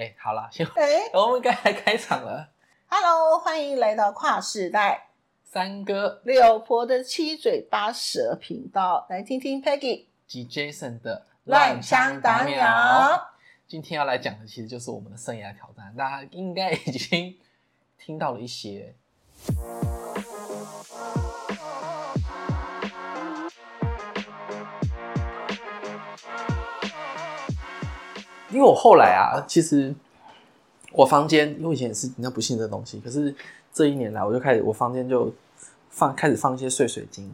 哎，好了，先哎我们该来开场了。，Hello，欢迎来到跨世代三哥六婆的七嘴八舌频道，来听听 Peggy 及 Jason 的乱枪打鸟。今天要来讲的其实就是我们的生涯挑战，大家应该已经听到了一些。因为我后来啊，其实我房间，因为以前也是比较不信这东西，可是这一年来，我就开始我房间就放开始放一些碎水晶，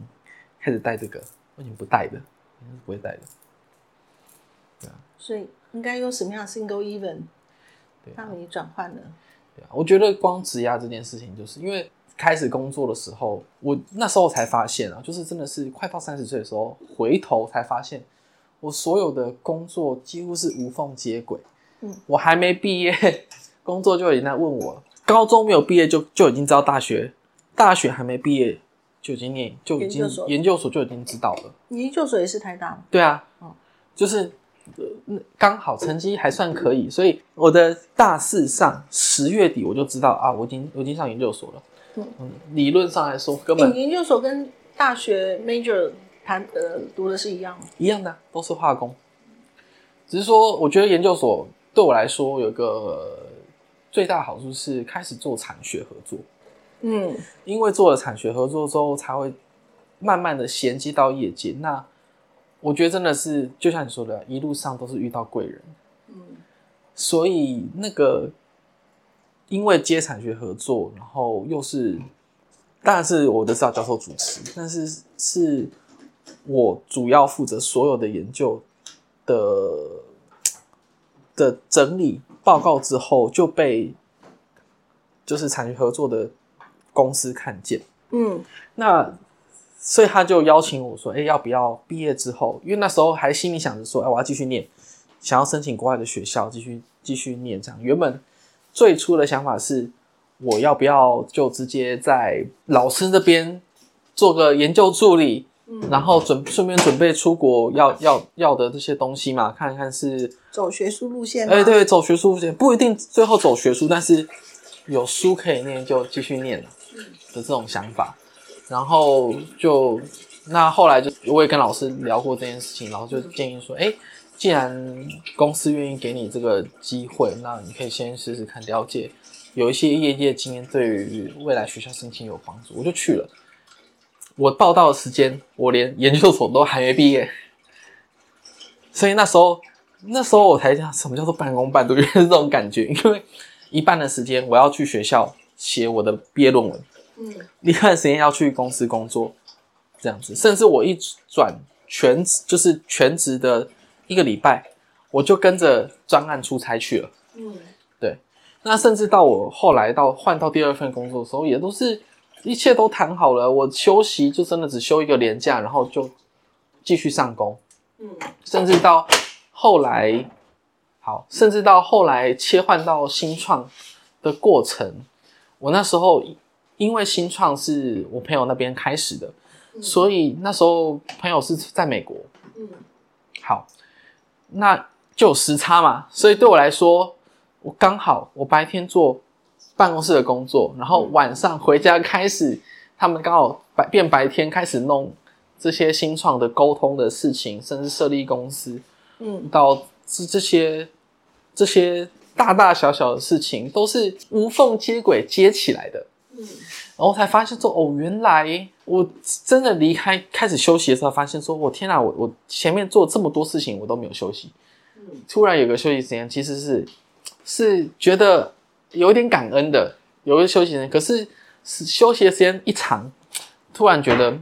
开始戴这个，我已经不戴的，不会戴的。所以应该用什么样的 single even 让你转换呢？对啊，我觉得光职压这件事情，就是因为开始工作的时候，我那时候才发现啊，就是真的是快到三十岁的时候，回头才发现，我所有的工作几乎是无缝接轨。嗯，我还没毕业，工作就已经在问我，高中没有毕业就就已经知道大学，大学还没毕业就已经念，就已经研究所研究所就已经知道了。你研究所也是台大吗？对啊，嗯就是刚好成绩还算可以，所以我的大四上十月底我就知道啊，我已经我已经上研究所了。理论上来说根你本研究所跟大学 major 谈呃读的是一样吗？一样的啊，都是化工。只是说，我觉得研究所对我来说有个最大好处是开始做产学合作，嗯，因为做了产学合作之后，才会慢慢的衔接到业界。那我觉得真的是就像你说的，一路上都是遇到贵人。嗯，所以那个因为接产学合作，然后又是当然是我的指导教授主持，但是是我主要负责所有的研究的的整理报告之后，就被就是产学合作的公司看见。嗯，那所以他就邀请我说：“哎、要不要毕业之后？因为那时候还心里想着说，哎、我要继续念，想要申请国外的学校，继续继续念这样。原本最初的想法是，我要不要就直接在老师那边做个研究助理，嗯然后准顺便准备出国要要要的这些东西嘛，看看是走学术路线？哎、对，走学术路线不一定最后走学术，但是有书可以念就继续念了的这种想法。然后就那后来就我也跟老师聊过这件事情，然后就建议说，哎、既然公司愿意给你这个机会，那你可以先试试看，了解有一些业界经验对于未来学校申请有帮助，我就去了。我报到的时间，我连研究所都还没毕业，所以那时候那时候我才讲什么叫做半工半读，原来是这种感觉。因为一半的时间我要去学校写我的毕业论文，嗯一半的时间要去公司工作，这样子。甚至我一转全职，就是全职的一个礼拜，我就跟着专案出差去了。嗯对那甚至到我后来到换到第二份工作的时候，也都是一切都谈好了，我休息就真的只休一个年假，然后就继续上工。嗯。甚至到后来，好，甚至到后来切换到新创的过程，我那时候因为新创是我朋友那边开始的，所以那时候朋友是在美国，嗯。好，那就有时差嘛，所以对我来说，我刚好我白天做办公室的工作，然后晚上回家开始，他们刚好白变白天开始弄这些新创的沟通的事情，甚至设立公司，嗯到这这些这些大大小小的事情，都是无缝接轨接起来的。嗯然后才发现说，哦，原来我真的离开开始休息的时候，发现说，我天啊，我我前面做这么多事情，我都没有休息。嗯突然有个休息时间，其实是是觉得有一点感恩的，有一个休息时间。可是是休息的时间一长，突然觉得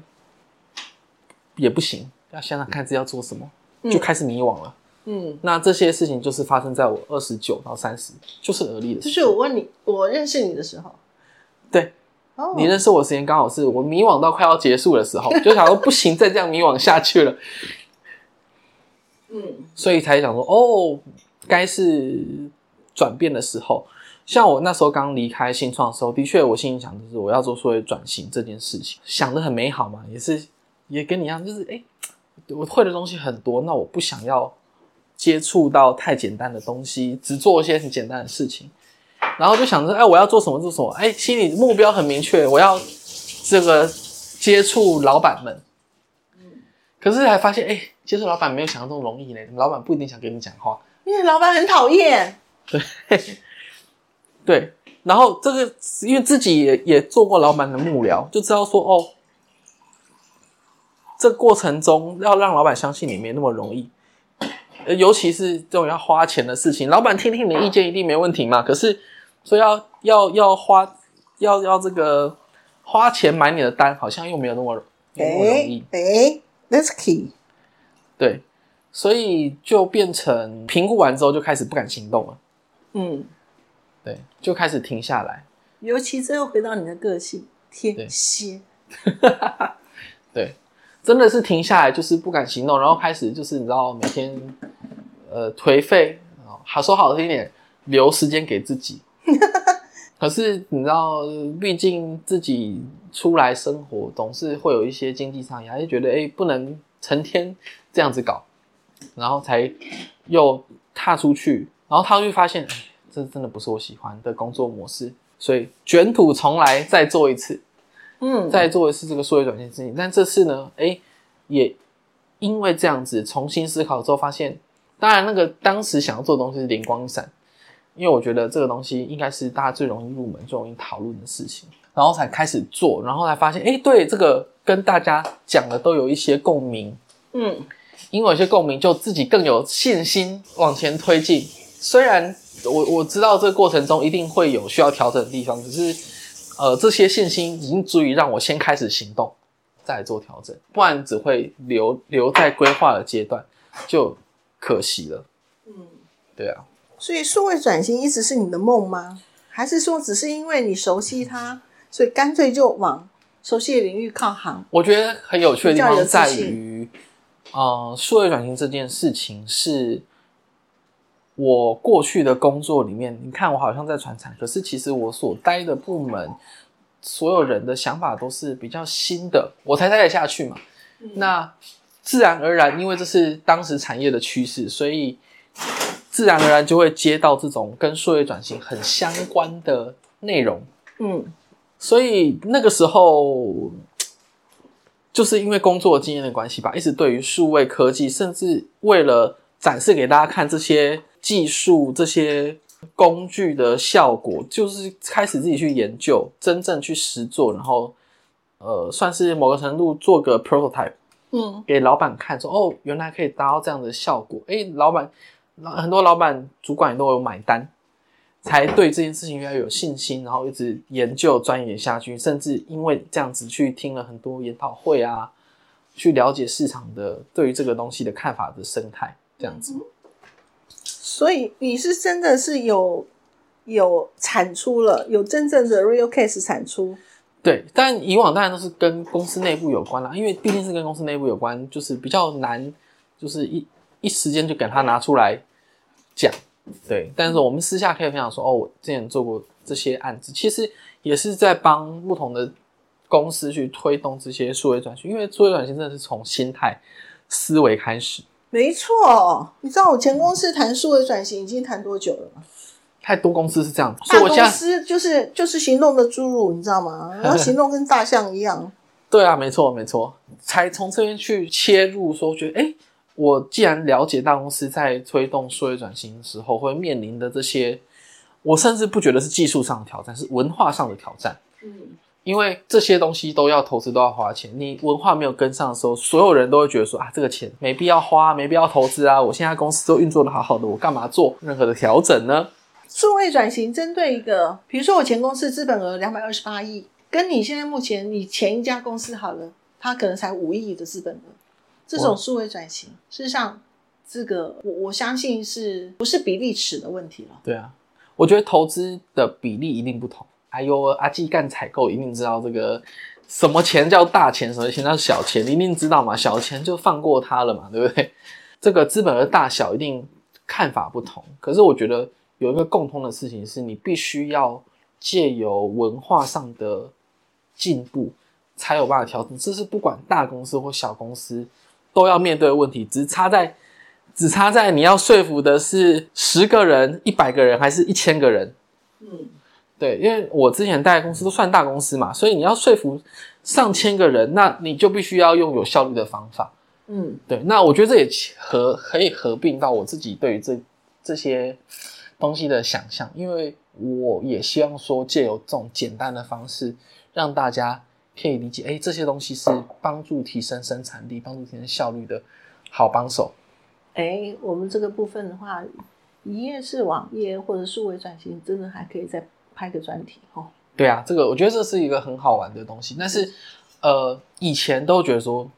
也不行，要想想看自己要做什么，就开始迷惘了。嗯，那这些事情就是发生在我二十九到三十，就是而立的就。是我问你，我认识你的时候，对，哦，你认识我的时间刚好是我迷惘到快要结束的时候，就想说不行，再这样迷惘下去了，嗯所以才想说哦，该是转变的时候。像我那时候刚离开新创的时候，的确我心里想就是我要做数位转型这件事情，想的很美好嘛，也是也跟你一样，就是哎、诶我会的东西很多，那我不想要接触到太简单的东西，只做一些很简单的事情，然后就想着，哎，我要做什么做什么，哎，心里目标很明确，我要这个接触老板们。可是还发现，哎，接触老板没有想象中容易嘞，老板不一定想跟你讲话，因为老板很讨厌。对，对，然后这个因为自己也也做过老板的幕僚，就知道说，哦，这过程中要让老板相信你没那么容易，呃，尤其是这种要花钱的事情，老板听听你的意见一定没问题嘛。可是说要要要花要要这个花钱买你的单，好像又没有那么那么容易。哎，That's key。对，所以就变成评估完之后就开始不敢行动了。嗯，对，就开始停下来。尤其最后回到你的个性，天蝎。对，真的是停下来，就是不敢行动，然后开始就是你知道每天呃颓废啊，好说好听点，留时间给自己。可是你知道，毕竟自己出来生活，总是会有一些经济上压力，觉得哎不能成天这样子搞，然后才又踏出去。然后他就发现，这真的不是我喜欢的工作模式，所以卷土重来，再做一次，嗯，再做一次这个数位转型事情。但这次呢，哎，也因为这样子重新思考之后，发现，当然那个当时想要做的东西是灵光一闪，因为我觉得这个东西应该是大家最容易入门、最容易讨论的事情，然后才开始做，然后才发现，哎，对，这个跟大家讲的都有一些共鸣，嗯，因为有些共鸣，就自己更有信心往前推进。虽然我我知道这个过程中一定会有需要调整的地方，只是呃这些信心已经足以让我先开始行动，再做调整，不然只会留留在规划的阶段，就可惜了。嗯，对啊。所以数位转型一直是你的梦吗？还是说只是因为你熟悉它，所以干脆就往熟悉的领域靠行？我觉得很有趣的地方在于，呃，数位转型这件事情是。我过去的工作里面，你看我好像在传产，可是其实我所待的部门，所有人的想法都是比较新的，我才待得下去嘛。那自然而然，因为这是当时产业的趋势，所以自然而然就会接到这种跟数位转型很相关的内容。嗯，所以那个时候，就是因为工作经验的关系吧，一直对于数位科技，甚至为了展示给大家看这些。技术这些工具的效果，就是开始自己去研究，真正去实做，然后呃，算是某个程度做个 prototype，嗯，给老板看，说哦，原来可以达到这样的效果。哎，老板，很多老板主管也都有买单，才对这件事情越来越有信心，然后一直研究钻研下去，甚至因为这样子去听了很多研讨会啊，去了解市场的对于这个东西的看法的生态，这样子。所以你是真的是有有产出了，有真正的 real case 产出。对，但以往当然都是跟公司内部有关啦，因为毕竟是跟公司内部有关，就是比较难，就是一一时间就给他拿出来讲。对，但是我们私下可以分享说，哦，我之前做过这些案子，其实也是在帮不同的公司去推动这些数位转型，因为数位转型真的是从心态思维开始。没错，你知道我前公司谈数位转型已经谈多久了吗？太多公司是这样，大公司就是就是行动的侏儒，你知道吗？然后行动跟大象一样。对啊，没错没错，才从这边去切入，说觉得哎，我既然了解大公司在推动数位转型的时候会面临的这些，我甚至不觉得是技术上的挑战，是文化上的挑战。嗯。因为这些东西都要投资，都要花钱。你文化没有跟上的时候，所有人都会觉得说啊，这个钱没必要花，没必要投资啊。我现在公司都运作的好好的，我干嘛做任何的调整呢？数位转型针对一个，比如说我前公司资本额两百二十八亿，跟你现在目前你前一家公司好了，它可能才五亿的资本额。这种数位转型，事实上，这个我我相信是不是比例尺的问题了？对啊，我觉得投资的比例一定不同。哎呦阿季干采购一定知道这个什么钱叫大钱，什么钱叫小钱，一定知道嘛？小钱就放过他了嘛，对不对？这个资本的大小一定看法不同。可是我觉得有一个共通的事情是，你必须要借由文化上的进步，才有办法调整。这是不管大公司或小公司都要面对的问题，只差在只差在你要说服的是十个人、一百个人，还是一千个人。嗯，对，因为我之前带的公司都算大公司嘛，所以你要说服上千个人，那你就必须要用有效率的方法。嗯对，那我觉得这也合可以合并到我自己对于这这些东西的想象，因为我也希望说借由这种简单的方式，让大家可以理解，哎，这些东西是帮助提升生产力、帮助提升效率的好帮手。哎，我们这个部分的话，一页式网页或者数位转型，真的还可以再拍个专题哦。对啊，这个我觉得这是一个很好玩的东西，但是呃，以前都觉得说。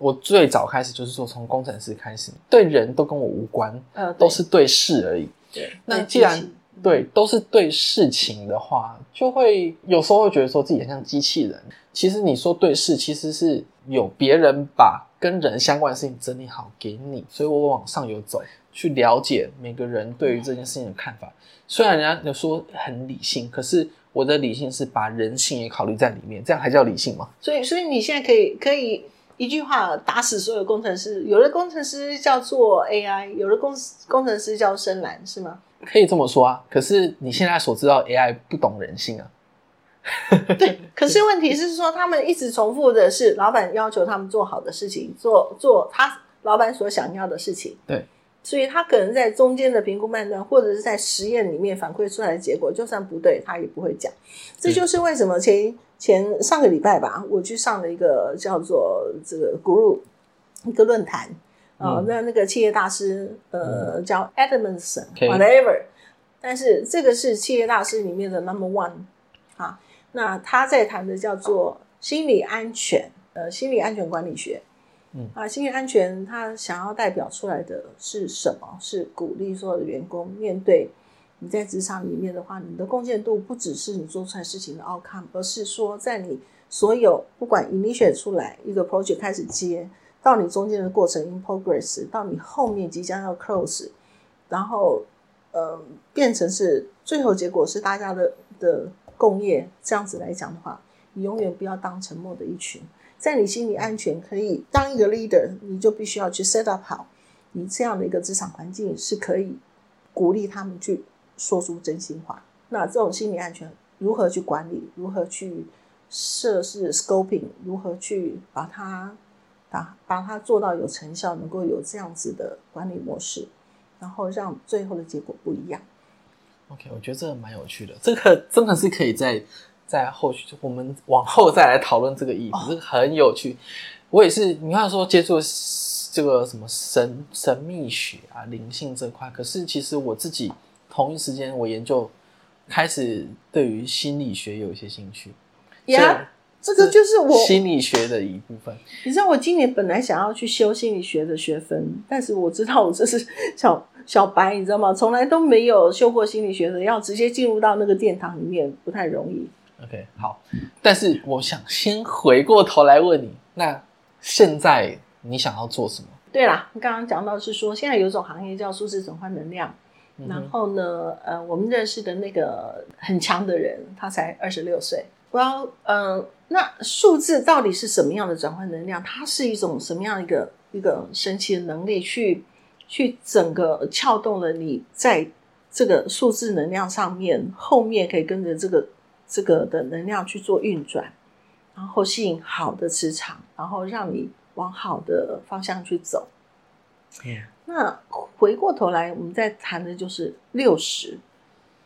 我最早开始就是说，从工程师开始，对人都跟我无关，呃，都是对事而已。对。那既然对都是对事情的话，就会有时候会觉得说自己很像机器人。其实你说对事，其实是有别人把跟人相关的事情整理好给你，所以我往上游走，去了解每个人对于这件事情的看法。虽然人家有说很理性，可是我的理性是把人性也考虑在里面，这样还叫理性吗？所以，所以你现在可以可以。一句话打死所有工程师，有的工程师叫做 AI，有的工工程师叫深蓝，是吗？可以这么说啊。可是你现在所知道 AI 不懂人性啊。对，可是问题是说，他们一直重复的是老板要求他们做好的事情，做做他老板所想要的事情。对，所以他可能在中间的评估判断，或者是在实验里面反馈出来的结果，就算不对，他也不会讲。这就是为什么前。前上个礼拜吧，我去上了一个叫做这个 Guru 一个论坛啊，那那个企业大师呃叫 Edmondson whatever，但是这个是企业大师里面的 number one 啊，那他在谈的叫做心理安全呃心理安全管理学，嗯啊心理安全他想要代表出来的是什么？是鼓励所有的员工面对。你在职场里面的话，你的贡献度不只是你做出来事情的 outcome，而是说在你所有不管 initiate 出来一个 project 开始接，到你中间的过程 in progress，到你后面即将要 close，然后呃变成是最后结果是大家的的共业，这样子来讲的话，你永远不要当沉默的一群，在你心里安全可以当一个 leader，你就必须要去 set up 好你这样的一个职场环境是可以鼓励他们去。说出真心话，那这种心理安全如何去管理？如何去设置 scoping？如何去把它把把它做到有成效，能够有这样子的管理模式，然后让最后的结果不一样。OK，我觉得这个蛮有趣的，这个真的是可以在在后续我们往后再来讨论这个议题，这个很有趣。我也是，你看说接触这个什么神神秘学啊、灵性这块，可是其实我自己。同一时间，我研究开始对于心理学有一些兴趣。呀，这个就是我心理学的一部分。你知道，我今年本来想要去修心理学的学分，但是我知道我这是小小白，你知道吗？从来都没有修过心理学的，要直接进入到那个殿堂里面不太容易。OK，好。但是我想先回过头来问你，那现在你想要做什么？对啦，刚刚讲到是说，现在有一种行业叫数字转换能量。然后呢，呃，我们认识的那个很强的人，他才二十六岁。我要，嗯，那数字到底是什么样的转换能量？它是一种什么样一个一个神奇的能力，去去整个撬动了你在这个数字能量上面，后面可以跟着这个这个的能量去做运转，然后吸引好的磁场，然后让你往好的方向去走。那回过头来，我们再谈的就是六十，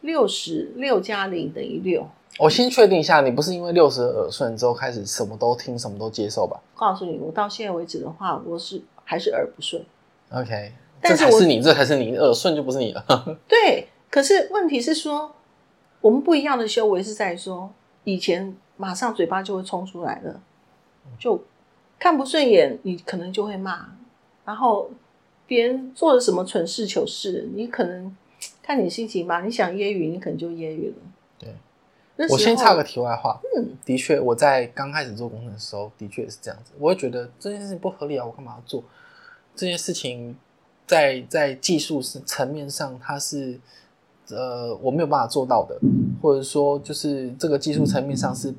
六十六加零等于六。我先确定一下，你不是因为六十耳顺之后开始什么都听、什么都接受吧？告诉你，我到现在为止的话，我是还是耳不顺。OK，这才是你，这才是你耳顺就不是你了。对，可是问题是说，我们不一样的修为是在说，以前马上嘴巴就会冲出来了，就看不顺眼，你可能就会骂，然后。别人做了什么蠢事糗事，你可能看你心情吧。你想揶揄，你可能就揶揄了。对，我先插个题外话。嗯，的确，我在刚开始做工程的时候，的确是这样子。我会觉得这件事情不合理啊，我干嘛要做这件事情？在在技术层面上，它是呃我没有办法做到的，或者说就是这个技术层面上是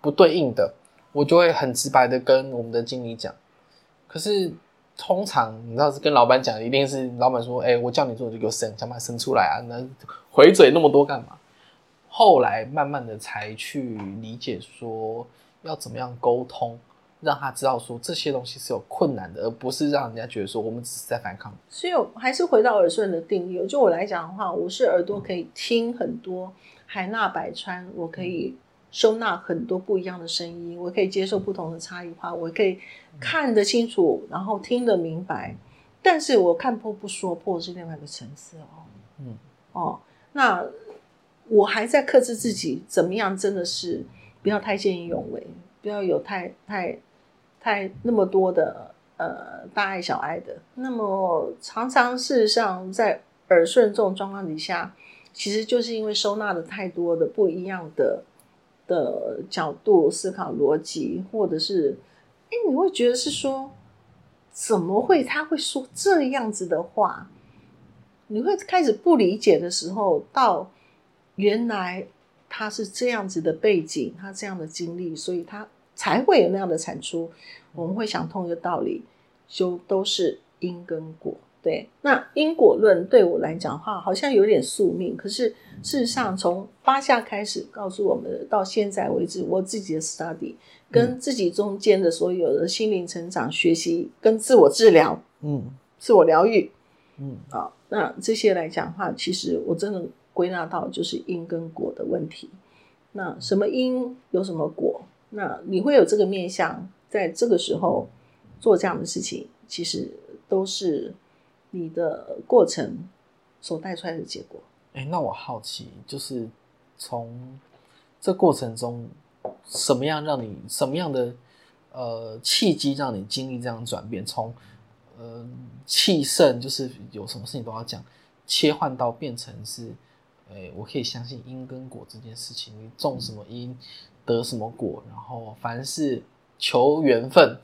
不对应的，我就会很直白的跟我们的经理讲。可是。通常你知道是跟老板讲，一定是老板说：“哎、我叫你做，就给我生，想把它生出来啊！”那回嘴那么多干嘛？后来慢慢的才去理解说要怎么样沟通，让他知道说这些东西是有困难的，而不是让人家觉得说我们只是在反抗。所以我还是回到耳顺的定义。就我来讲的话，我是耳朵可以听很多海纳百川，我可以收纳很多不一样的声音，我可以接受不同的差异化，我可以看得清楚，然后听得明白。但是我看破不说破是另外一个层次哦。嗯，哦，那我还在克制自己，怎么样？真的是不要太见义勇为，不要有太太太那么多的呃大爱小爱的。那么常常事实上在耳顺这种状况底下，其实就是因为收纳的太多的不一样的的角度思考逻辑，或者是哎，你会觉得是说怎么会他会说这样子的话？你会开始不理解的时候，到原来他是这样子的背景，他这样的经历，所以他才会有那样的产出。我们会想通一个道理，就都是因跟果。对，那因果论对我来讲的话，好像有点宿命。可是事实上，从八下开始告诉我们的，到现在为止，我自己的 study 跟自己中间的所有的心灵成长、学习跟自我治疗、嗯自我疗愈，嗯啊，那这些来讲的话，其实我真的归纳到就是因跟果的问题。那什么因有什么果？那你会有这个面向，在这个时候做这样的事情，其实都是你的过程所带出来的结果。哎、那我好奇，就是从这过程中，什么样让你什么样的呃契机让你经历这样转变？从呃气盛，就是有什么事情都要讲，切换到变成是，哎、我可以相信因跟果这件事情，你种什么因得什么果，然后凡事求缘分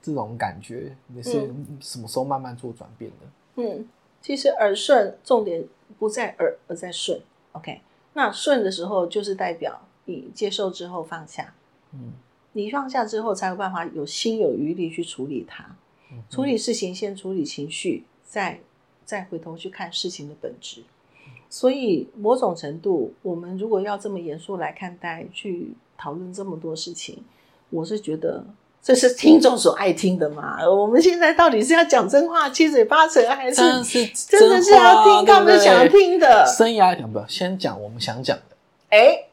这种感觉，你是什么时候慢慢做转变的？嗯，其实耳顺重点不在耳，而在顺。OK，那顺的时候就是代表你接受之后放下，嗯你放下之后才有办法有心有余力去处理它。嗯处理事情先处理情绪，再再回头去看事情的本质。所以某种程度，我们如果要这么严肃来看待，去讨论这么多事情，我是觉得这是听众所爱听的嘛。我们现在到底是要讲真话七嘴八舌，还是真的是真的是要听他们想听的？生涯讲不要先讲我们想讲的，哎，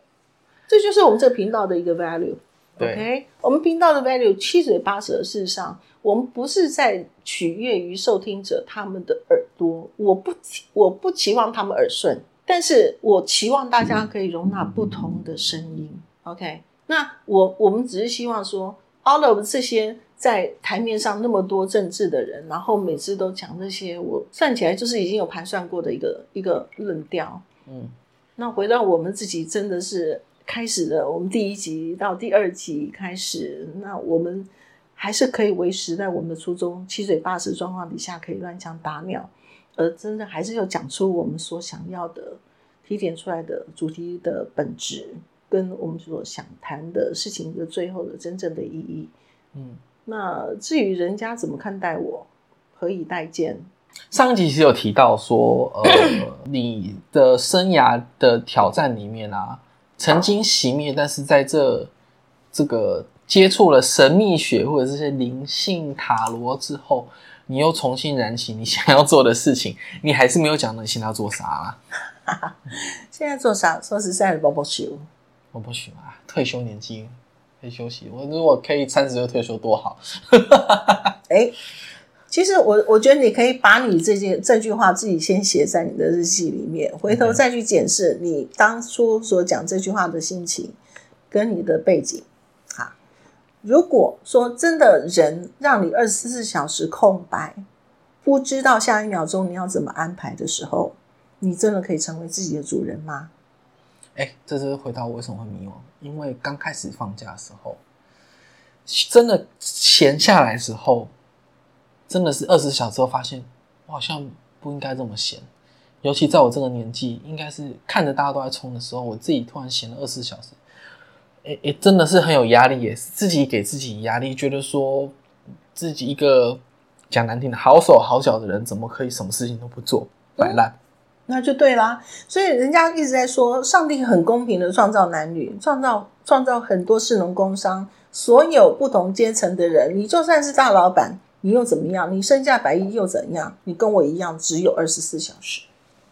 这就是我们这个频道的一个 value。对 OK，我们频道的 value 七嘴八舌，事实上，我们不是在取悦于受听者他们的耳朵，我不期我不期望他们耳顺，但是我期望大家可以容纳不同的声音。OK，那我我们只是希望说，all of 这些在台面上那么多政治的人，然后每次都讲这些，我算起来就是已经有盘算过的一个一个论调。嗯那回到我们自己，真的是开始了，我们第一集到第二集开始，那我们还是可以维持在我们的初衷，七嘴八舌状况底下可以乱枪打鸟，而真的还是有讲出我们所想要的提点出来的主题的本质，跟我们所想谈的事情的最后的真正的意义。嗯。那至于人家怎么看待我，何以待见？上一集其实有提到说，呃，你的生涯的挑战里面啊，曾经熄灭，但是在这这个接触了神秘学或者这些灵性塔罗之后，你又重新燃起你想要做的事情，你还是没有讲你现在要做啥啦？现在做啥？说实在的，宝宝球。我不行啊，退休年纪可以休息。我如果可以三十岁退休多好。哎，其实我我觉得你可以把你这件这句话自己先写在你的日记里面，回头再去检视你当初所讲这句话的心情跟你的背景。哈，如果说真的人让你二十四小时空白，不知道下一秒钟你要怎么安排的时候，你真的可以成为自己的主人吗？哎，这是回答我为什么会迷惘，因为刚开始放假的时候，真的闲下来的时候，真的是二十小时后发现，我好像不应该这么闲。尤其在我这个年纪，应该是看着大家都在冲的时候，我自己突然闲了二十小时，也也，真的是很有压力也是，自己给自己压力，觉得说自己一个讲难听的，好手好脚的人怎么可以什么事情都不做，摆烂？那就对啦。所以人家一直在说，上帝很公平的创造男女，创造创造很多士农工商，所有不同阶层的人，你就算是大老板，你又怎么样？你身价百亿又怎样？你跟我一样，只有二十四小时。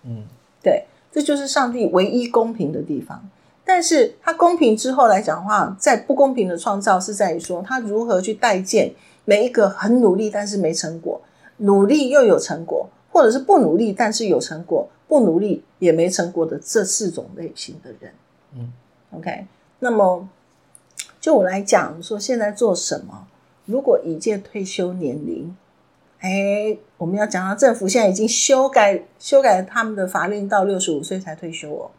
嗯，对，这就是上帝唯一公平的地方。但是他公平之后来讲的话，在不公平的创造是在于说，他如何去待见每一个很努力但是没成果，努力又有成果，或者是不努力但是有成果，不努力也没成果的这四种类型的人。嗯，OK，那么就我来讲，说现在做什么？如果已届退休年龄，哎，我们要讲到政府现在已经修改修改他们的法令，到六十五岁才退休哦。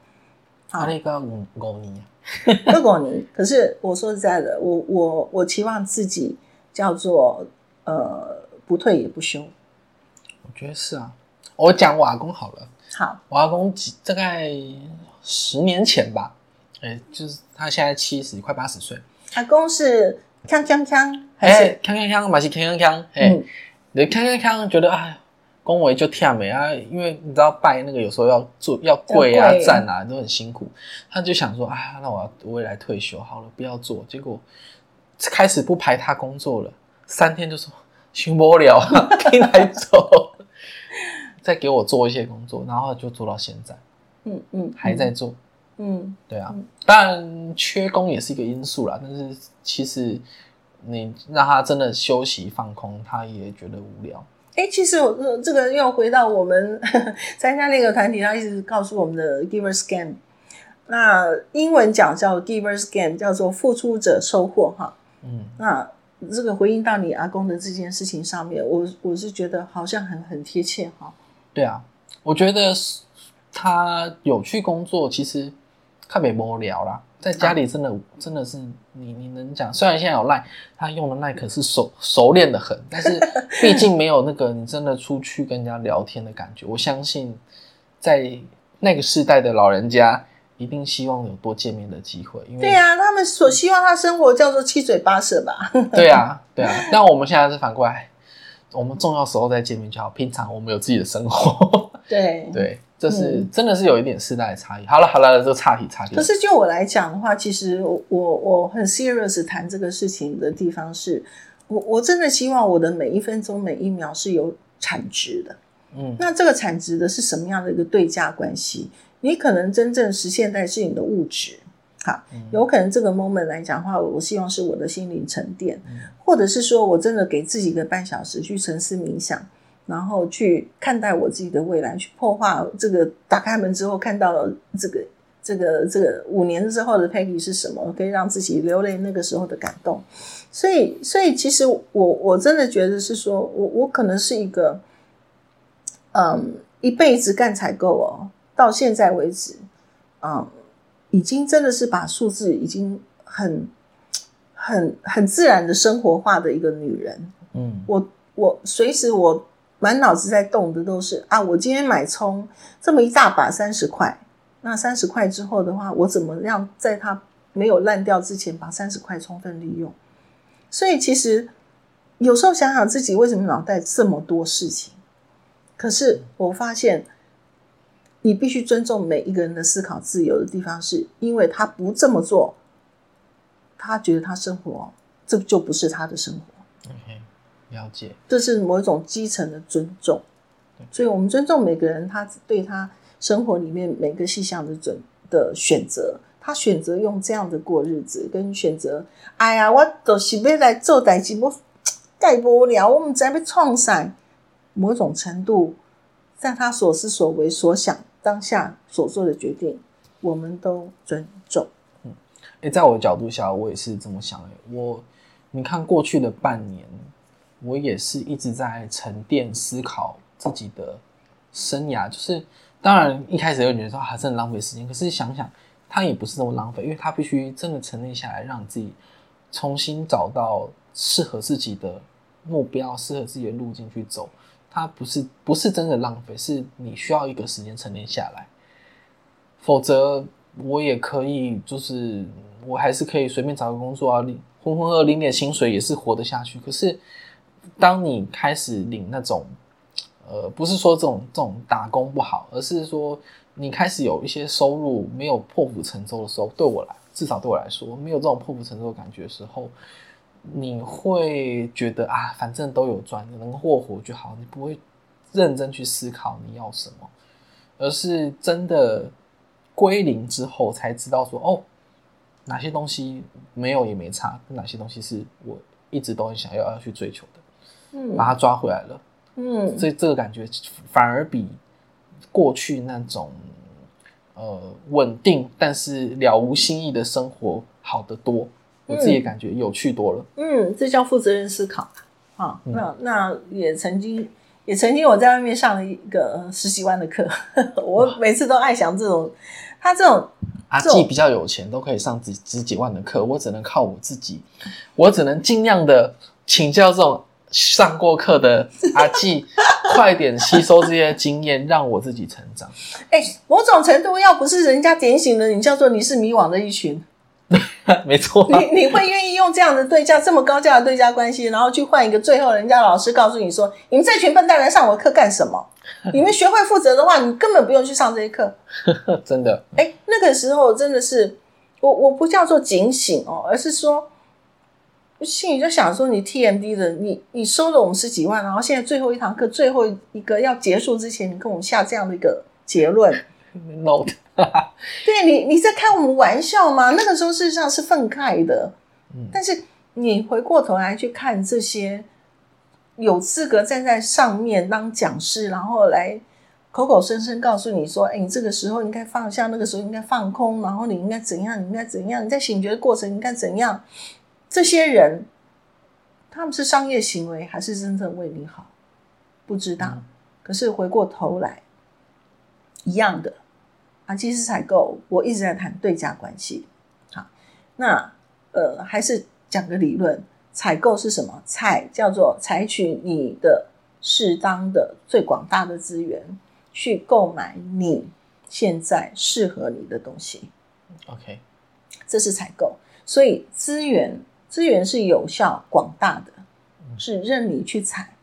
好那个五五年，六五年。可是我说实在的，我我我期望自己叫做呃不退也不休。我觉得是啊。我讲我阿公好了，好，我阿公几大概十年前吧，哎，就是他现在七十快八十岁。阿公是锵锵锵，还哎是，锵锵锵，嘛是锵锵锵，哎。嗯，你锵锵锵，觉得哎，恭维就跳没啊，因为你知道拜那个有时候要做要跪啊站啊都很辛苦，他就想说，啊，那我要我也来退休好了，不要做。结果开始不排他工作了，三天就说行不了，可以来走，再给我做一些工作，然后就做到现在，嗯嗯还在做。嗯对啊嗯，当然缺工也是一个因素啦，但是其实你让他真的休息放空，他也觉得无聊。哎，其实我呃这个又回到我们 参加那个团体，他一直告诉我们的 Givers Game，那英文讲叫 Givers Game，叫做付出者收获哈。嗯，那这个回应到你阿公的这件事情上面，我我是觉得好像很很贴切哈。对啊，我觉得是他有去工作，其实看没无聊啦，在家里真的、真的是你你能讲，虽然现在有赖，他用的赖可是熟熟练的很，但是毕竟没有那个你真的出去跟人家聊天的感觉。我相信在那个世代的老人家。一定希望有多见面的机会，因为对啊，他们所希望他生活叫做七嘴八舌吧。对啊，对啊。那我们现在是反过来，我们重要时候再见面就好。平常我们有自己的生活，对对，这是、嗯真的是有一点世代的差异。好了好了，这个岔题岔题。可是就我来讲的话，其实我我我很 serious 谈这个事情的地方是，我我真的希望我的每一分钟每一秒是有产值的。嗯那这个产值的是什么样的一个对价关系？你可能真正实现在是你的物质，好，嗯有可能这个 moment 来讲的话，我希望是我的心灵沉淀，嗯或者是说我真的给自己一个半小时去沉思冥想，然后去看待我自己的未来，去破化这个打开门之后看到了这个这个这个五年之后的 Peggy 是什么，可以让自己流泪那个时候的感动。所以，所以其实我我真的觉得是说我我可能是一个，嗯，一辈子干采购哦，到现在为止，嗯，已经真的是把数字已经很很很自然的生活化的一个女人。嗯我我随时我满脑子在动的都是啊，我今天买葱这么一大把三十块，那三十块之后的话，我怎么样在它没有烂掉之前把三十块充分利用？所以其实有时候想想自己为什么脑袋这么多事情，可是我发现。你必须尊重每一个人的思考自由的地方，是因为他不这么做，他觉得他生活这就不是他的生活。，OK，了解。这是某一种基层的尊重，所以我们尊重每个人他对他生活里面每个细项的准的选择，他选择用这样的过日子，跟选择，哎呀，我都是要来做代志，我盖无聊，我们在被创伤，某一种程度，在他所思所为所想当下所做的决定，我们都尊重。嗯诶，在我的角度下，我也是这么想的。我，你看过去的半年，我也是一直在沉淀思考自己的生涯。就是，当然一开始会觉得说啊，真的浪费时间。可是想想，它也不是那么浪费，因为它必须真的沉淀下来，让自己重新找到适合自己的目标，适合自己的路径去走。它不是不是真的浪费，是你需要一个时间沉淀下来。否则我也可以，就是我还是可以随便找个工作啊，领浑浑噩噩领点薪水也是活得下去。可是当你开始领那种，呃，不是说这种这种打工不好，而是说你开始有一些收入，没有破釜沉舟的时候，对我来，至少对我来说，没有这种破釜沉舟的感觉时候，你会觉得啊，反正都有赚，能过活就好，你不会认真去思考你要什么，而是真的归零之后才知道说，哦，哪些东西没有也没差，哪些东西是我一直都很想要要去追求的。嗯把它抓回来了。嗯所以这个感觉反而比过去那种呃稳定但是了无新意的生活好得多。我自己也感觉有趣多了。嗯，这叫负责任思考啊。嗯那那也曾经也曾经我在外面上了一个十几万的课，我每次都爱想这种他这种阿季比较有钱，都可以上几十几万的课，我只能靠我自己，我只能尽量的请教这种上过课的阿季，快点吸收这些经验，让我自己成长。哎，某种程度要不是人家点醒了你，叫做你是迷惘的一群。没错、啊，你你会愿意用这样的对价，这么高价的对价关系，然后去换一个最后人家老师告诉你说，你们这群笨蛋来上我课干什么？你们学会负责的话，你根本不用去上这些课。真的，哎，那个时候真的是，我我不叫做警醒哦，而是说，心里就想说，你 TMD 的，你你收了我们十几万，然后现在最后一堂课，最后一个要结束之前，你跟我们下这样的一个结论，no 对你你在开我们玩笑吗？那个时候事实上是愤慨的，嗯但是你回过头来去看这些有资格站在上面当讲师，然后来口口声声告诉你说：“哎，你这个时候应该放下，那个时候应该放空，然后你应该怎样，你应该怎样，你在醒觉的过程应该怎样。”这些人他们是商业行为还是真正为你好？不知道。嗯可是回过头来，一样的啊，其实采购我一直在谈对价关系。好，那呃，还是讲个理论，采购是什么？采叫做采取你的适当的、最广大的资源，去购买你现在适合你的东西，OK，这是采购。所以资源资源是有效、广大的，嗯是任你去采。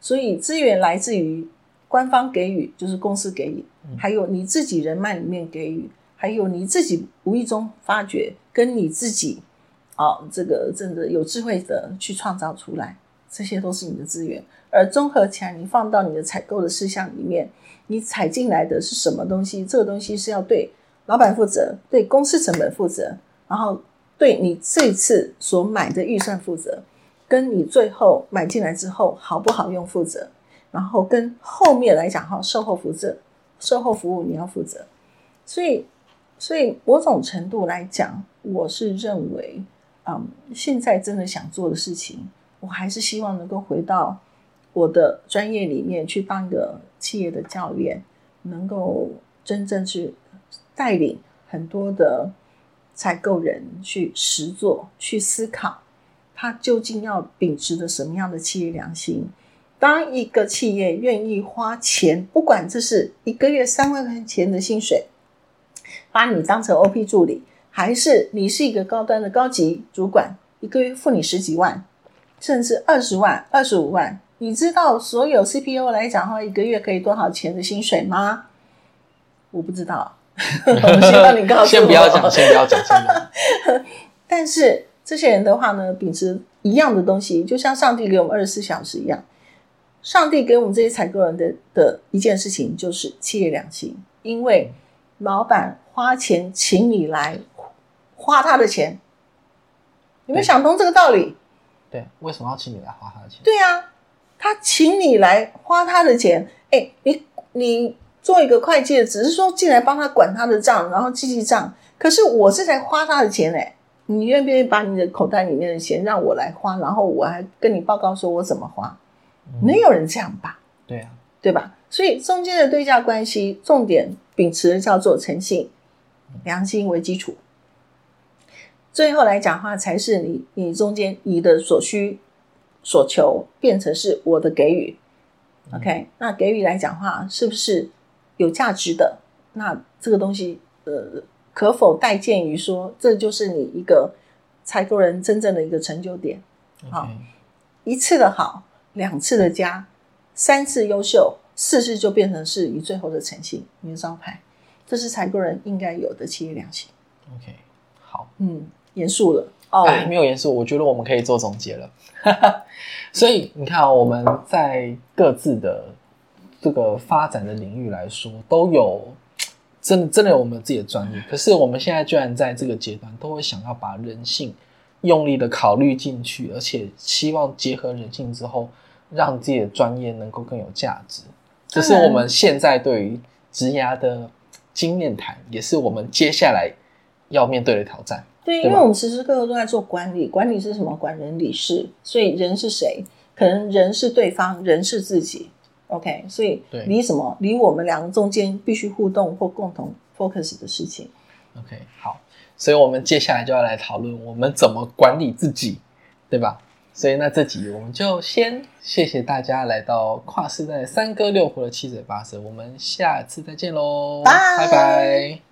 所以资源来自于官方给予，就是公司给予，嗯还有你自己人脉里面给予，还有你自己无意中发掘，跟你自己啊、这个真的有智慧的去创造出来，这些都是你的资源。而综合起来，你放到你的采购的事项里面，你采进来的是什么东西？这个东西是要对老板负责，对公司成本负责，然后对你这次所买的预算负责，跟你最后买进来之后好不好用负责，然后跟后面来讲哈，售后负责，售后服务你要负责。所以，所以某种程度来讲，我是认为，嗯，现在真的想做的事情，我还是希望能够回到我的专业里面去当一个企业的教练，能够真正去带领很多的采购人去实做、去思考，他究竟要秉持的什么样的企业良心。当一个企业愿意花钱，不管这是一个月三万块钱的薪水，把你当成 OP 助理，还是你是一个高端的高级主管，一个月付你十几万，甚至二十万、二十五万，你知道所有 CPO 来讲的话，一个月可以多少钱的薪水吗？我不知道，我希望你告诉我。先不要讲，先不要讲，先不要讲。但是这些人的话呢，秉持一样的东西，就像上帝给我们二十四小时一样，上帝给我们这些采购人的的一件事情就是企业良心，因为老板花钱请你来花他的钱，有没有想通这个道理？对，为什么要请你来花他的钱？对啊，他请你来花他的钱，哎，你你做一个会计的，只是说进来帮他管他的账，然后记记账。可是我是在花他的钱哎，你愿不愿意把你的口袋里面的钱让我来花，然后我还跟你报告说我怎么花？嗯没有人这样吧？对啊，对吧？所以中间的对价关系，重点秉持的叫做诚信、良心为基础。最后来讲话，才是你你中间你的所需所求变成是我的给予。OK，那给予来讲话是不是有价值的？那这个东西呃，可否待见于说，这就是你一个采购人真正的一个成就点？好一次的好，两次的加，三次优秀，四次就变成是你最后的诚信，你的招牌，这是采购人应该有的企业良心。OK，好，嗯，严肃了哦，哎，没有严肃，我觉得我们可以做总结了。所以你看、哦，我们在各自的这个发展的领域来说，都有真的真的有我们自己的专业。可是我们现在居然在这个阶段，都会想要把人性用力的考虑进去，而且希望结合人性之后，让自己的专业能够更有价值。这是我们现在对于职涯的经验谈，也是我们接下来要面对的挑战。对，对因为我们时时刻刻都在做管理，管理是什么？管人理事，所以人是谁？可能人是对方，人是自己。OK，所以对离什么？离我们两个中间必须互动或共同 focus 的事情。OK，好，所以我们接下来就要来讨论我们怎么管理自己，对吧？所以那这集我们就先谢谢大家来到跨世代三哥六婆的七嘴八舌，我们下次再见喽，拜。拜拜